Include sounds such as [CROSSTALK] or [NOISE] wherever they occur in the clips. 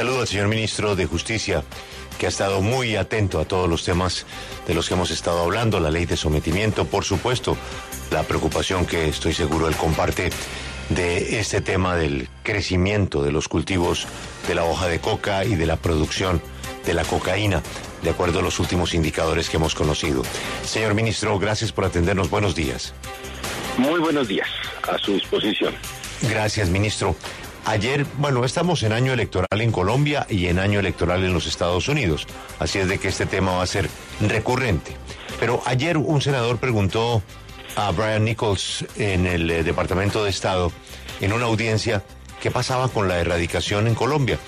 Saludo al señor ministro de Justicia, que ha estado muy atento a todos los temas de los que hemos estado hablando, la ley de sometimiento, por supuesto, la preocupación que estoy seguro él comparte de este tema del crecimiento de los cultivos de la hoja de coca y de la producción de la cocaína, de acuerdo a los últimos indicadores que hemos conocido. Señor ministro, gracias por atendernos. Buenos días. Muy buenos días, a su disposición. Gracias, ministro. Ayer, bueno, estamos en año electoral en Colombia y en año electoral en los Estados Unidos, así es de que este tema va a ser recurrente. Pero ayer un senador preguntó a Brian Nichols en el eh, Departamento de Estado, en una audiencia, qué pasaba con la erradicación en Colombia.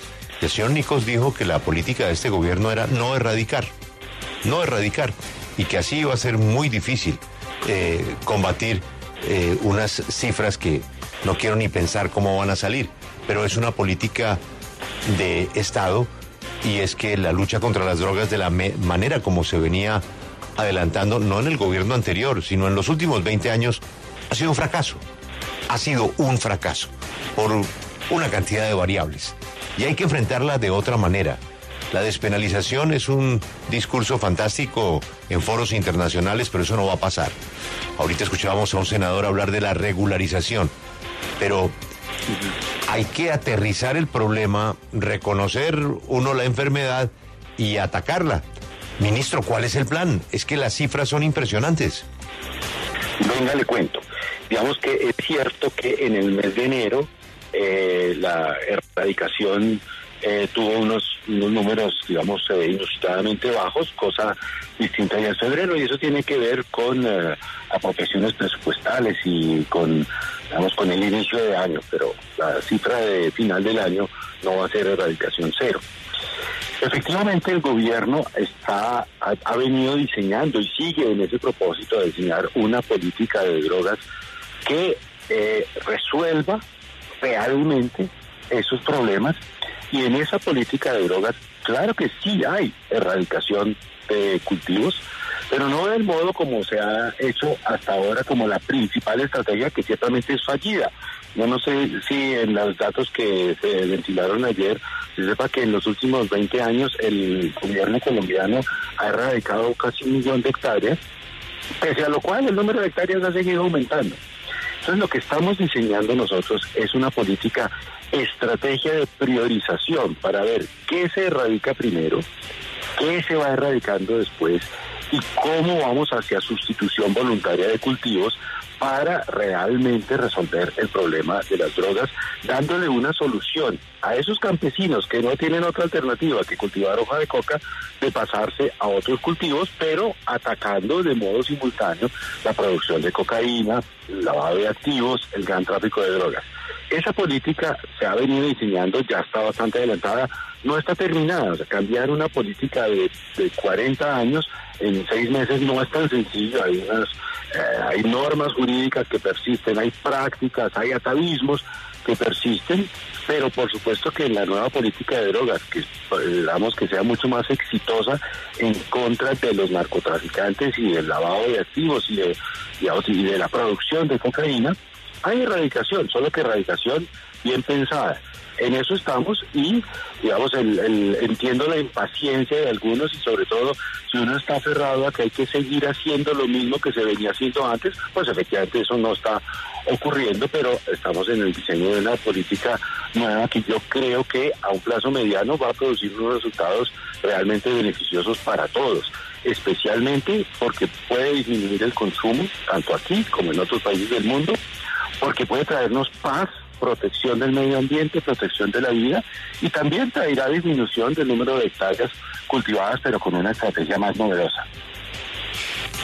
El señor Nichols dijo que la política de este gobierno era no erradicar, no erradicar, y que así iba a ser muy difícil eh, combatir eh, unas cifras que no quiero ni pensar cómo van a salir pero es una política de Estado y es que la lucha contra las drogas de la manera como se venía adelantando, no en el gobierno anterior, sino en los últimos 20 años, ha sido un fracaso. Ha sido un fracaso por una cantidad de variables. Y hay que enfrentarla de otra manera. La despenalización es un discurso fantástico en foros internacionales, pero eso no va a pasar. Ahorita escuchábamos a un senador hablar de la regularización, pero hay que aterrizar el problema, reconocer uno la enfermedad y atacarla. Ministro, ¿cuál es el plan? Es que las cifras son impresionantes. Venga, le cuento. Digamos que es cierto que en el mes de enero eh, la erradicación eh, tuvo unos, números, digamos, eh, inusitadamente bajos, cosa distinta ya en febrero, y eso tiene que ver con eh, apropiaciones presupuestales y con, digamos, con el inicio de año, pero la cifra de final del año no va a ser erradicación cero. Efectivamente, el gobierno está ha, ha venido diseñando y sigue en ese propósito de diseñar una política de drogas que resuelva realmente esos problemas y en esa política de drogas, claro que sí hay erradicación de cultivos, pero no del modo como se ha hecho hasta ahora como la principal estrategia que ciertamente es fallida. Yo no sé si en los datos que se ventilaron ayer se sepa que en los últimos 20 años el gobierno colombiano ha erradicado casi un millón de hectáreas, pese a lo cual el número de hectáreas ha seguido aumentando. Entonces lo que estamos diseñando nosotros es una política estrategia de priorización para ver qué se erradica primero, qué se va erradicando después y cómo vamos hacia sustitución voluntaria de cultivos para realmente resolver el problema de las drogas, dándole una solución a esos campesinos que no tienen otra alternativa que cultivar hoja de coca, de pasarse a otros cultivos, pero atacando de modo simultáneo la producción de cocaína, lavado de activos, el gran tráfico de drogas. Esa política se ha venido diseñando, ya está bastante adelantada, no está terminada. Cambiar una política de, de 40 años en seis meses no es tan sencillo. Hay unas eh, hay normas jurídicas que persisten, hay prácticas, hay atavismos que persisten, pero por supuesto que en la nueva política de drogas, que esperamos que sea mucho más exitosa en contra de los narcotraficantes y del lavado de activos y de, y de la producción de cocaína, hay erradicación, solo que erradicación bien pensada. En eso estamos y, digamos, el, entiendo la impaciencia de algunos y sobre todo si uno está aferrado a que hay que seguir haciendo lo mismo que se venía haciendo antes, pues efectivamente eso no está ocurriendo, pero estamos en el diseño de una política nueva que yo creo que a un plazo mediano va a producir unos resultados realmente beneficiosos para todos especialmente porque puede disminuir el consumo, tanto aquí como en otros países del mundo, porque puede traernos paz protección del medio ambiente, protección de la vida y también traerá disminución del número de hectáreas cultivadas, pero con una estrategia más novedosa.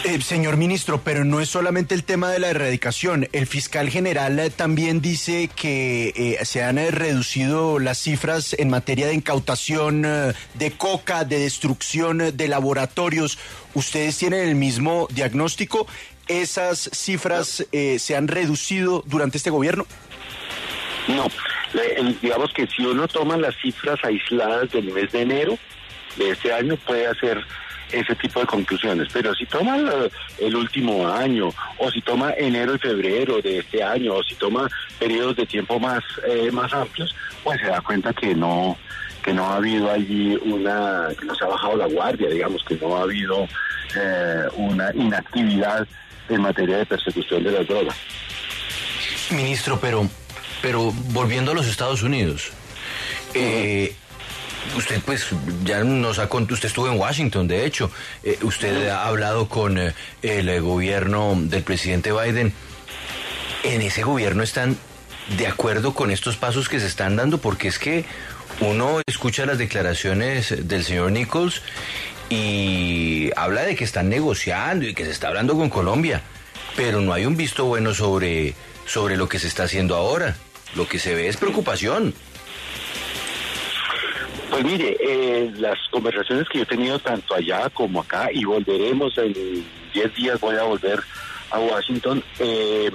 Eh, señor ministro, pero no es solamente el tema de la erradicación. El fiscal general eh, también dice que eh, se han reducido las cifras en materia de incautación de coca, de destrucción de laboratorios. ¿Ustedes tienen el mismo diagnóstico? ¿Esas cifras se han reducido durante este gobierno? No, digamos que si uno toma las cifras aisladas del mes de enero de este año puede hacer ese tipo de conclusiones. Pero si toma el último año, o si toma enero y febrero de este año, o si toma periodos de tiempo más, eh, más amplios, pues se da cuenta que no, que no ha habido allí una, que no se ha bajado la guardia, digamos, que no ha habido eh, una inactividad en materia de persecución de las drogas. Ministro, pero, pero volviendo a los Estados Unidos, eh, usted pues ya nos ha contado, usted estuvo en Washington, de hecho, eh, usted ha hablado con eh, el gobierno del presidente Biden. ¿En ese gobierno están de acuerdo con estos pasos que se están dando? Porque es que uno escucha las declaraciones del señor Nichols y habla de que están negociando y que se está hablando con Colombia, pero no hay un visto bueno sobre, sobre lo que se está haciendo ahora. Lo que se ve es preocupación. Pues mire, eh, las conversaciones que yo he tenido tanto allá como acá, y volveremos en 10 días, voy a volver a Washington, eh,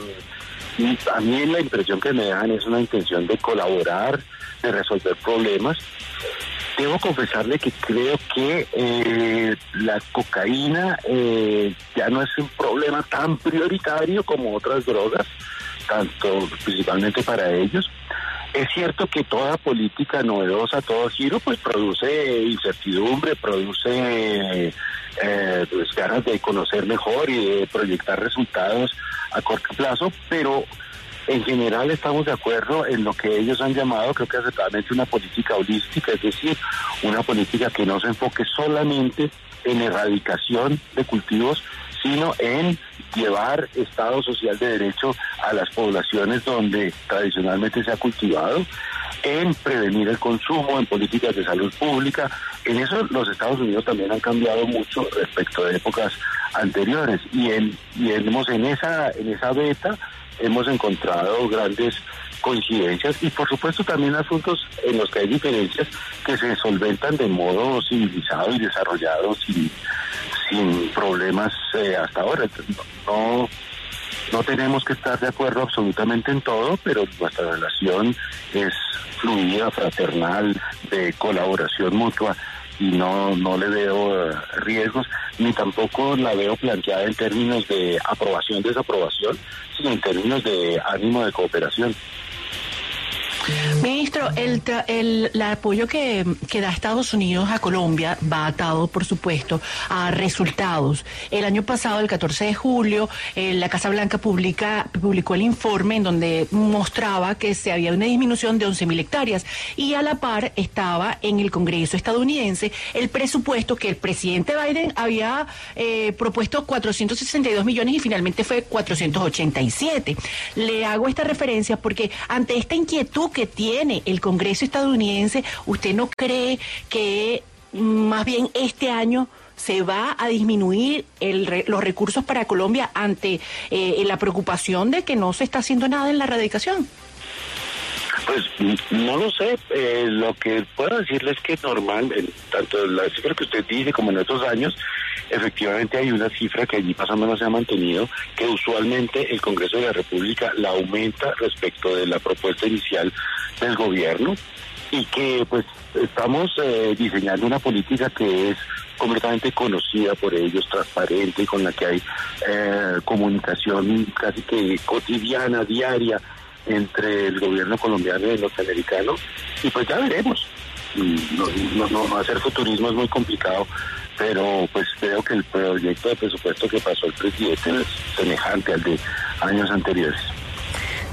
a mí la impresión que me dan es una intención de colaborar, de resolver problemas. Debo confesarle que creo que eh, la cocaína eh, ya no es un problema tan prioritario como otras drogas, tanto principalmente para ellos. Es cierto que toda política novedosa, todo giro, pues produce incertidumbre, produce eh, pues, ganas de conocer mejor y de proyectar resultados a corto plazo, pero en general estamos de acuerdo en lo que ellos han llamado, creo que acertadamente, una política holística, es decir, una política que no se enfoque solamente en erradicación de cultivos, sino en llevar Estado social de derecho a las poblaciones donde tradicionalmente se ha cultivado, en prevenir el consumo, en políticas de salud pública. En eso los Estados Unidos también han cambiado mucho respecto de épocas anteriores y en, y hemos en esa en esa beta hemos encontrado grandes coincidencias y por supuesto también asuntos en los que hay diferencias que se solventan de modo civilizado y desarrollado sin, problemas eh, hasta ahora. No, no tenemos que estar de acuerdo absolutamente en todo, pero nuestra relación es fluida, fraternal, de colaboración mutua y no, no le veo eh, riesgos, ni tampoco la veo planteada en términos de aprobación-desaprobación, sino en términos de ánimo de cooperación. Ministro, el, el, apoyo que, que, da Estados Unidos a Colombia va atado, por supuesto, a resultados. El año pasado, el 14 de julio, eh, la Casa Blanca publica, publicó el informe en donde mostraba que se había una disminución de 11.000 hectáreas y a la par estaba en el Congreso estadounidense el presupuesto que el presidente Biden había eh, propuesto 462 millones y finalmente fue 487. Le hago esta referencia porque ante esta inquietud que tiene el Congreso estadounidense, ¿usted no cree que más bien este año se va a disminuir el, los recursos para Colombia ante eh, la preocupación de que no se está haciendo nada en la erradicación? Pues no lo sé. Eh, lo que puedo decirle es que normal, en tanto la cifra que usted dice como en otros años, efectivamente hay una cifra que allí más o menos se ha mantenido, que usualmente el Congreso de la República la aumenta respecto de la propuesta inicial del gobierno y que pues estamos eh, diseñando una política que es completamente conocida por ellos, transparente, con la que hay eh, comunicación casi que cotidiana, diaria, entre el gobierno colombiano y el norteamericano, y pues ya veremos. Mm, no, hacer futurismo es muy complicado, pero pues creo que el proyecto de presupuesto que pasó el presidente es semejante al de años anteriores.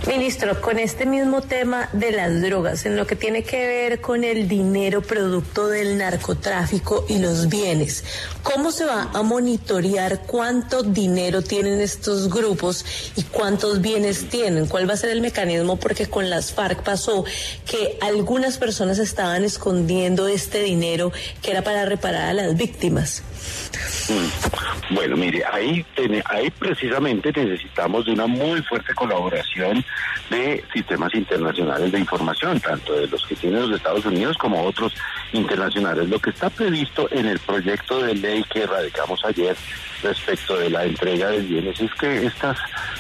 Ministro, con este mismo tema de las drogas, en lo que tiene que ver con el dinero producto del narcotráfico y los bienes, ¿cómo se va a monitorear cuánto dinero tienen estos grupos y cuántos bienes tienen? ¿Cuál va a ser el mecanismo? Porque con las FARC pasó que algunas personas estaban escondiendo este dinero que era para reparar a las víctimas. Mm. Bueno, mire, ahí, ahí precisamente necesitamos de una muy fuerte colaboración de sistemas internacionales de información, tanto de los que tienen los Estados Unidos como otros internacionales. Lo que está previsto en el proyecto de ley que radicamos ayer respecto de la entrega de bienes es que estas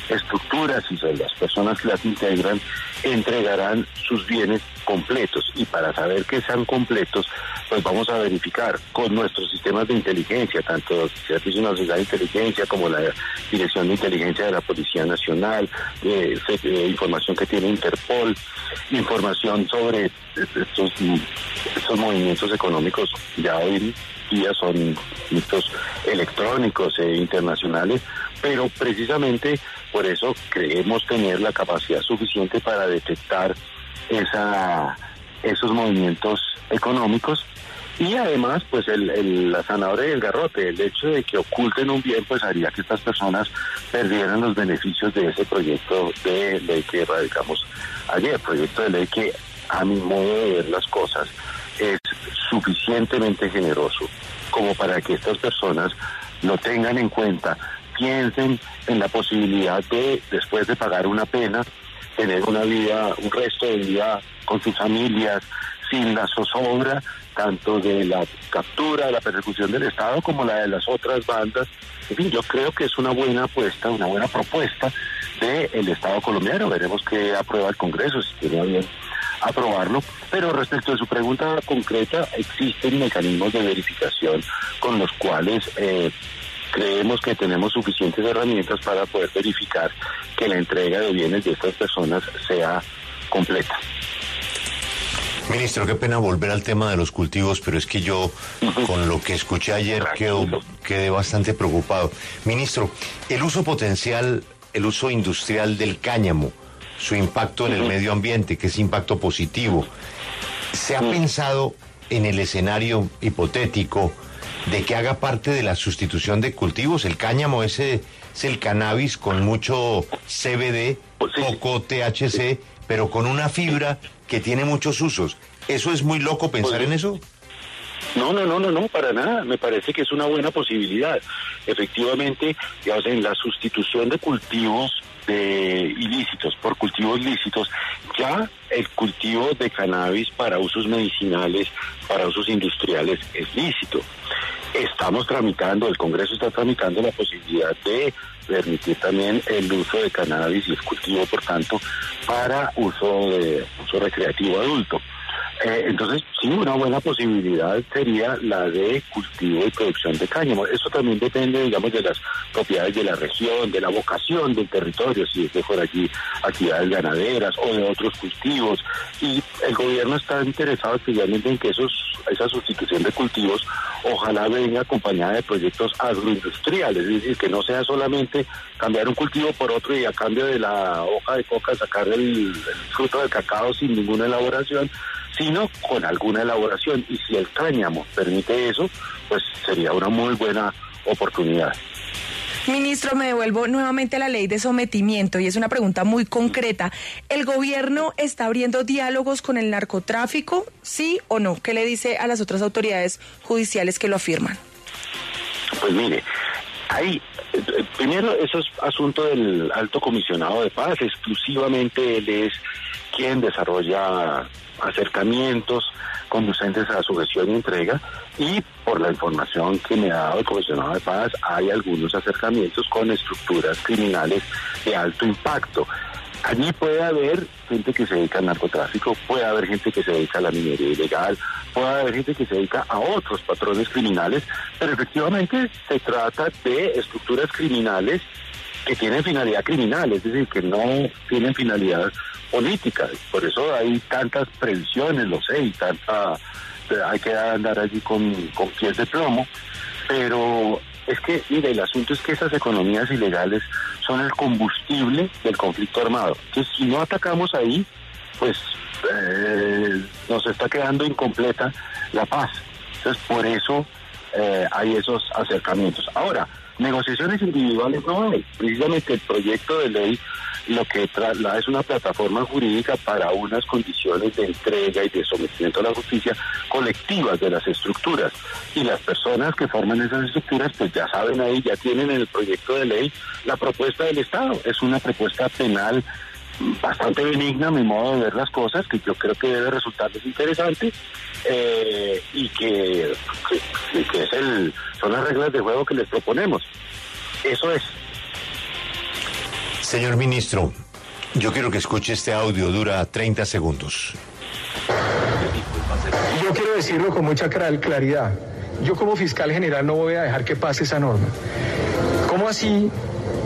estructuras y las personas que las integran entregarán sus bienes completos. Y para saber que sean completos, pues vamos a verificar con nuestros sistemas de inteligencia, tanto el Servicio Nacional de Inteligencia como la Dirección de Inteligencia de la Policía Nacional, eh, eh, información que tiene Interpol, información sobre estos, estos movimientos económicos ya hoy son mitos electrónicos e internacionales, pero precisamente por eso creemos tener la capacidad suficiente para detectar esa, esos movimientos económicos y además, pues el, la zanahoria y el garrote, el hecho de que oculten un bien, pues haría que estas personas perdieran los beneficios de ese proyecto de ley que radicamos ayer, proyecto de ley que a mi modo de ver las cosas es suficientemente generoso como para que estas personas lo tengan en cuenta, piensen en la posibilidad de, después de pagar una pena, tener una vida, un resto de vida con sus familias, sin la zozobra tanto de la captura, de la persecución del Estado como la de las otras bandas. En fin, yo creo que es una buena apuesta, una buena propuesta del Estado colombiano. Veremos qué aprueba el Congreso, si tiene bien aprobarlo. Pero respecto a su pregunta concreta, existen mecanismos de verificación con los cuales eh, creemos que tenemos suficientes herramientas para poder verificar que la entrega de bienes de estas personas sea completa. Ministro, qué pena volver al tema de los cultivos, pero es que yo con lo que escuché ayer quedé bastante preocupado. Ministro, el uso potencial, el uso industrial del cáñamo, su impacto en el medio ambiente, que es impacto positivo, ¿se ha pensado en el escenario hipotético de que haga parte de la sustitución de cultivos? El cáñamo ese es el cannabis con mucho CBD, pues poco THC, pero con una fibra que tiene muchos usos. ¿Eso es muy loco pensar pues en eso? No, no, no, no, no, para nada. Me parece que es una buena posibilidad. Efectivamente, digamos, en la sustitución de cultivos de ilícitos por cultivos lícitos, ya el cultivo de cannabis para usos medicinales, para usos industriales es lícito. Estamos tramitando, el Congreso está tramitando la posibilidad de permitir también el uso de cannabis y el cultivo, por tanto, para uso de uso recreativo adulto. Eh, entonces, sí, una buena posibilidad sería la de cultivo y producción de cáñamo. Eso también depende, digamos, de las propiedades de la región, de la vocación del territorio, si es de por allí actividades ganaderas o de otros cultivos. Y el gobierno está interesado especialmente en que esos, esa sustitución de cultivos ojalá venga acompañada de proyectos agroindustriales, es decir, que no sea solamente cambiar un cultivo por otro y a cambio de la hoja de coca sacar el fruto del cacao sin ninguna elaboración, sino con alguna elaboración. Y si el cáñamo permite eso, pues sería una muy buena oportunidad. Ministro, me devuelvo nuevamente a la ley de sometimiento y es una pregunta muy concreta. ¿El gobierno está abriendo diálogos con el narcotráfico, sí o no? ¿Qué le dice a las otras autoridades judiciales que lo afirman? Pues mire, hay, primero eso es asunto del alto comisionado de paz, exclusivamente él es quien desarrolla acercamientos conducentes a su gestión y entrega y por la información que me ha dado el comisionado de paz hay algunos acercamientos con estructuras criminales de alto impacto. Allí puede haber gente que se dedica al narcotráfico, puede haber gente que se dedica a la minería ilegal, puede haber gente que se dedica a otros patrones criminales, pero efectivamente se trata de estructuras criminales que tienen finalidad criminal, es decir, que no tienen finalidad política. Por eso hay tantas previsiones, lo sé, y tanta hay que andar allí con, con pies de plomo, pero es que, mire, el asunto es que esas economías ilegales son el combustible del conflicto armado. Entonces, si no atacamos ahí, pues eh, nos está quedando incompleta la paz. Entonces, por eso eh, hay esos acercamientos. Ahora, negociaciones individuales no hay. Precisamente el proyecto de ley lo que traslada es una plataforma jurídica para unas condiciones de entrega y de sometimiento a la justicia colectivas de las estructuras. Y las personas que forman esas estructuras, pues ya saben ahí, ya tienen en el proyecto de ley la propuesta del Estado. Es una propuesta penal bastante benigna, a mi modo de ver las cosas, que yo creo que debe resultarles interesante eh, y que, que, es el, son las reglas de juego que les proponemos. Eso es. Señor ministro, yo quiero que escuche este audio, dura 30 segundos. Yo quiero decirlo con mucha claridad. Yo como fiscal general no voy a dejar que pase esa norma. ¿Cómo así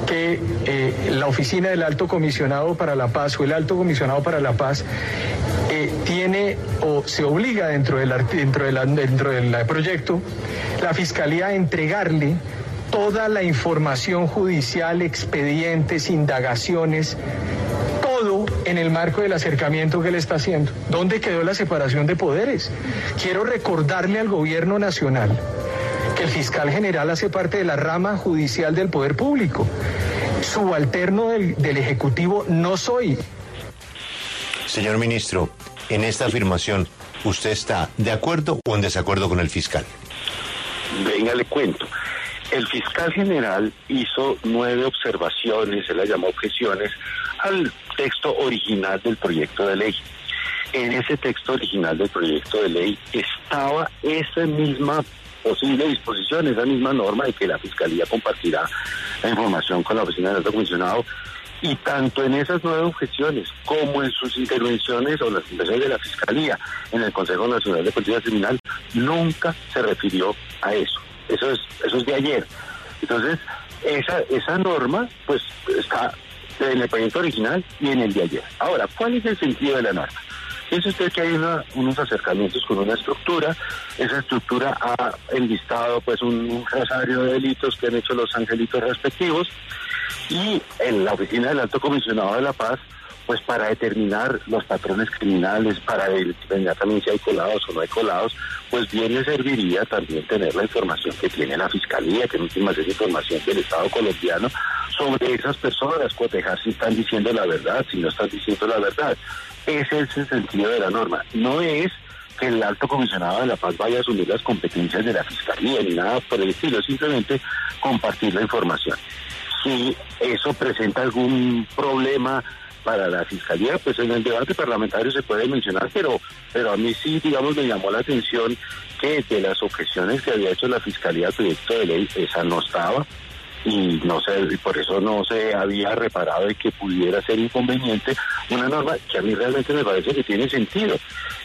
que eh, la oficina del alto comisionado para la paz o el alto comisionado para la paz eh, tiene o se obliga dentro del, dentro, dentro del proyecto la fiscalía a entregarle toda la información judicial, expedientes, indagaciones, todo en el marco del acercamiento que le está haciendo. ¿Dónde quedó la separación de poderes? Quiero recordarle al gobierno nacional que el fiscal general hace parte de la rama judicial del poder público. Subalterno del, del Ejecutivo no soy. Señor ministro, en esta afirmación, ¿usted está de acuerdo o en desacuerdo con el fiscal? Venga, le cuento. El fiscal general hizo nueve observaciones, se las llamó objeciones, al texto original del proyecto de ley. En ese texto original del proyecto de ley estaba esa misma posible disposición, esa misma norma de que la Fiscalía compartirá la información con la Oficina del Alto Comisionado y tanto en esas nueve objeciones como en sus intervenciones o las intervenciones de la Fiscalía en el Consejo Nacional de Política Criminal, nunca se refirió a eso. Eso es, eso es de ayer. Entonces, esa, esa norma, pues, está en el proyecto original y en el de ayer. Ahora, ¿cuál es el sentido de la norma? Piensa usted que hay unos acercamientos con una estructura, esa estructura ha enlistado pues un, rosario de delitos que han hecho los angelitos respectivos y en la oficina del alto comisionado de la paz pues para determinar los patrones criminales, para determinar también si hay colados o no hay colados, pues bien le serviría también tener la información que tiene la Fiscalía, que en últimas es información del Estado colombiano, sobre esas personas, cotejar si están diciendo la verdad, si no están diciendo la verdad. Ese es el sentido de la norma. No es que el alto comisionado de la paz vaya a asumir las competencias de la Fiscalía ni nada por el estilo, simplemente compartir la información. Si eso presenta algún problema para la fiscalía, pues en el debate parlamentario se puede mencionar, pero, pero a mí sí, digamos, me llamó la atención que de las objeciones que había hecho la fiscalía al proyecto de ley, esa no estaba y no sé, por eso no se había reparado de que pudiera ser inconveniente una norma que a mí realmente me parece que tiene sentido.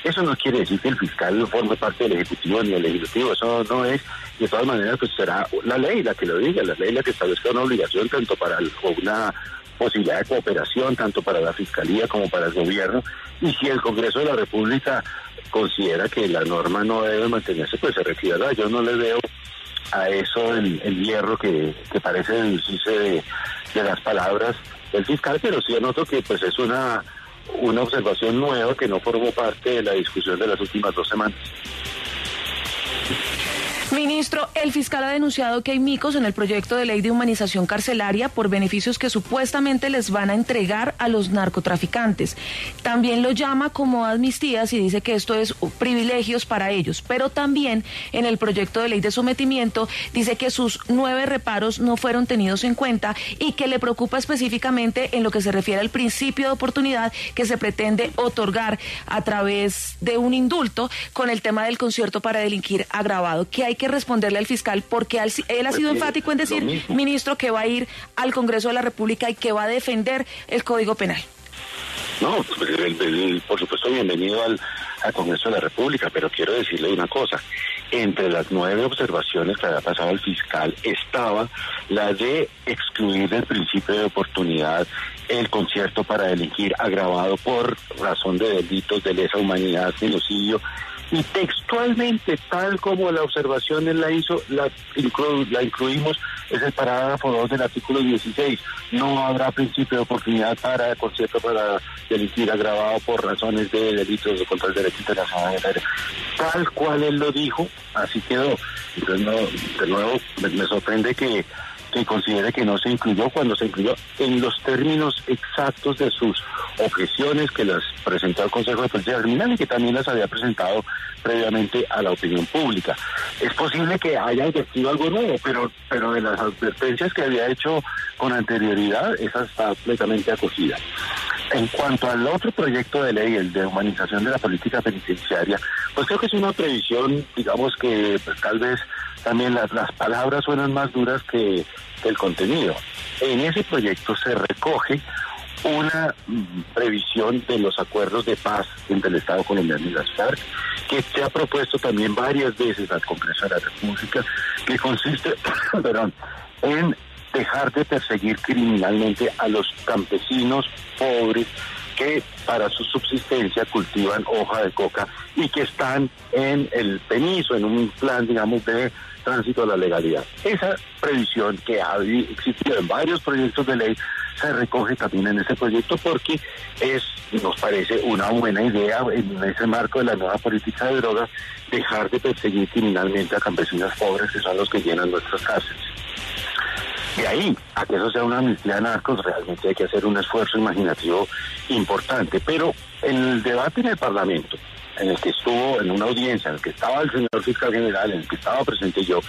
Eso no quiere decir que el fiscal forme parte del Ejecutivo ni del Legislativo, eso no es, de todas maneras, pues será la ley la que lo diga, la ley la que establezca una obligación tanto para una posibilidad de cooperación tanto para la Fiscalía como para el gobierno y si el Congreso de la República considera que la norma no debe mantenerse, pues se retirará. Yo no le veo a eso el, hierro que, parece deducirse de, de, las palabras del fiscal, pero sí anoto que pues es una, una observación nueva que no formó parte de la discusión de las últimas dos semanas. Ministro, el fiscal ha denunciado que hay micos en el proyecto de ley de humanización carcelaria por beneficios que supuestamente les van a entregar a los narcotraficantes. También lo llama como amnistías y dice que esto es privilegios para ellos. Pero también en el proyecto de ley de sometimiento dice que sus nueve reparos no fueron tenidos en cuenta y que le preocupa específicamente en lo que se refiere al principio de oportunidad que se pretende otorgar a través de un indulto con el tema del concierto para delinquir agravado. Que hay que responderle al fiscal porque él ha sido enfático en decir, ministro, que va a ir al Congreso de la República y que va a defender el Código Penal. No, por supuesto, bienvenido al, al, Congreso de la República, pero quiero decirle una cosa. Entre las nueve observaciones que había pasado el fiscal estaba la de excluir del principio de oportunidad el concierto para delinquir agravado por razón de delitos de lesa humanidad, genocidio y textualmente, tal como la observación él la hizo, la, la incluimos, es el parágrafo 2 del artículo 16. No habrá principio de oportunidad para concierto para delinquir agravado por razones de delitos contra el derecho internacional. Tal cual él lo dijo, así quedó. Entonces, de nuevo, me sorprende que que considere que no se incluyó cuando se incluyó en los términos exactos de sus objeciones que las presentó al Consejo de Política Criminal y que también las había presentado previamente a la opinión pública. Es posible que haya advertido algo nuevo, pero, pero de las advertencias que había hecho con anterioridad, esa está completamente acogida. En cuanto al otro proyecto de ley, el de humanización de la política penitenciaria, pues creo que es una previsión, digamos que pues, tal vez también las, las palabras suenan más duras que, el contenido. En ese proyecto se recoge una previsión de los acuerdos de paz entre el Estado colombiano y las FARC, que se ha propuesto también varias veces al Congreso de la República, que consiste [COUGHS] perdón, en dejar de perseguir criminalmente a los campesinos pobres que para su subsistencia cultivan hoja de coca y que están en el peniso, en un plan, digamos, de tránsito a la legalidad. Esa previsión que ha existido en varios proyectos de ley se recoge también en ese proyecto porque es, nos parece una buena idea en ese marco de la nueva política de drogas dejar de perseguir criminalmente a campesinos pobres que son los que llenan nuestras cárceles. De ahí a que eso sea una amnistía de narcos, realmente hay que hacer un esfuerzo imaginativo importante. Pero el debate en el Parlamento, en el que estuvo, en una audiencia, en el que estaba el señor fiscal general, en el que estaba presente yo,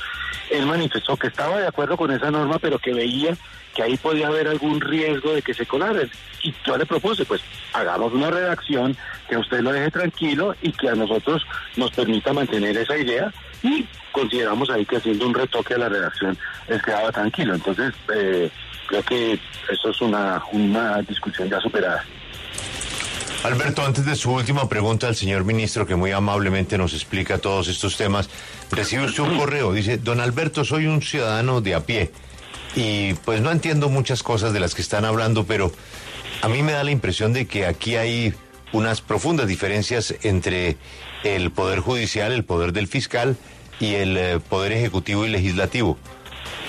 él manifestó que estaba de acuerdo con esa norma, pero que veía que ahí podía haber algún riesgo de que se colara. Y yo le propuse, pues hagamos una redacción que usted lo deje tranquilo y que a nosotros nos permita mantener esa idea y consideramos ahí que haciendo un retoque a la redacción les quedaba tranquilo. Entonces, eh, creo que eso es una, una discusión ya superada. Alberto, antes de su última pregunta al señor ministro, que muy amablemente nos explica todos estos temas, recibe usted un correo. Dice, don Alberto, soy un ciudadano de a pie y pues no entiendo muchas cosas de las que están hablando, pero a mí me da la impresión de que aquí hay unas profundas diferencias entre el Poder Judicial, el Poder del Fiscal y el eh, Poder Ejecutivo y Legislativo.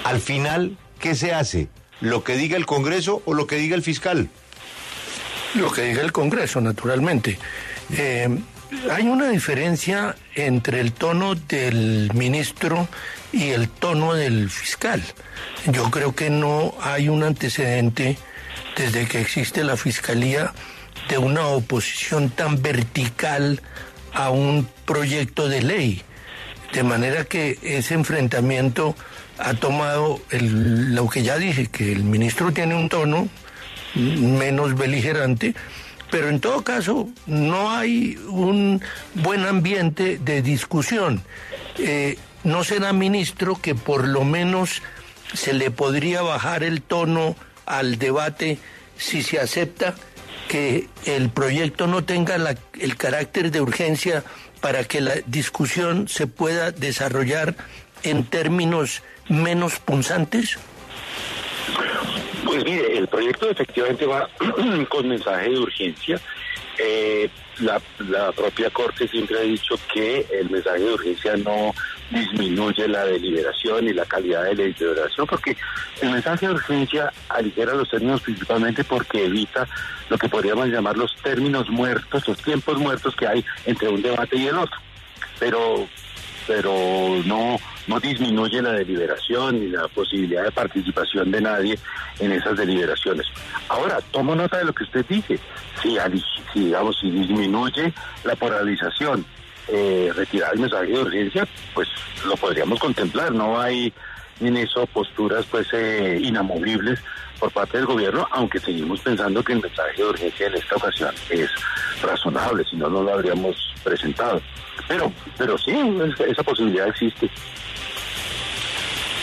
Al final, ¿qué se hace? ¿Lo que diga el Congreso o lo que diga el fiscal? Lo que diga el Congreso, naturalmente. Eh, hay una diferencia entre el tono del ministro y el tono del fiscal. Yo creo que no hay un antecedente desde que existe la fiscalía de una oposición tan vertical a un proyecto de ley. De manera que ese enfrentamiento ha tomado lo que ya dije, que el ministro tiene un tono menos beligerante, pero en todo caso no hay un buen ambiente de discusión. Eh, no será ministro que por lo menos se le podría bajar el tono al debate si se acepta que el proyecto no tenga el carácter de urgencia para que la discusión se pueda desarrollar en términos menos punzantes? Pues mire, el proyecto efectivamente va [CLEARS THROAT] con mensaje de urgencia. Eh, la, propia Corte siempre ha dicho que el mensaje de urgencia no disminuye la deliberación y la calidad de la deliberación, porque el mensaje de urgencia aligera los términos principalmente porque evita lo que podríamos llamar los términos muertos, los tiempos muertos que hay entre un debate y el otro. Pero, pero no no disminuye la deliberación ni la posibilidad de participación de nadie en esas deliberaciones. Ahora, tomo nota de lo que usted dice. Si, digamos, si disminuye la polarización, eh, retirar el mensaje de urgencia, pues lo podríamos contemplar. No hay en eso posturas pues eh, inamovibles por parte del gobierno, aunque seguimos pensando que el mensaje de urgencia en esta ocasión es razonable, si no, no lo habríamos presentado. Pero, pero sí, esa posibilidad existe.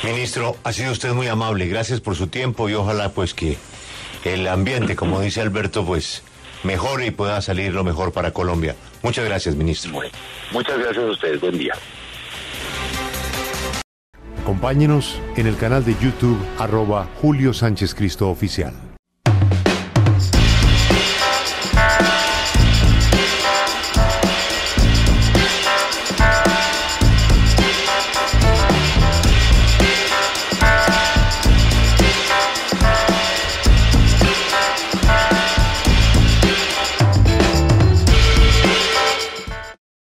Ministro, ha sido usted muy amable. Gracias por su tiempo y ojalá pues que el ambiente, como dice Alberto, pues mejore y pueda salir lo mejor para Colombia. Muchas gracias, ministro. muchas gracias a ustedes. Buen día. Acompáñenos en el canal de YouTube arroba Julio Sánchez Cristo Oficial.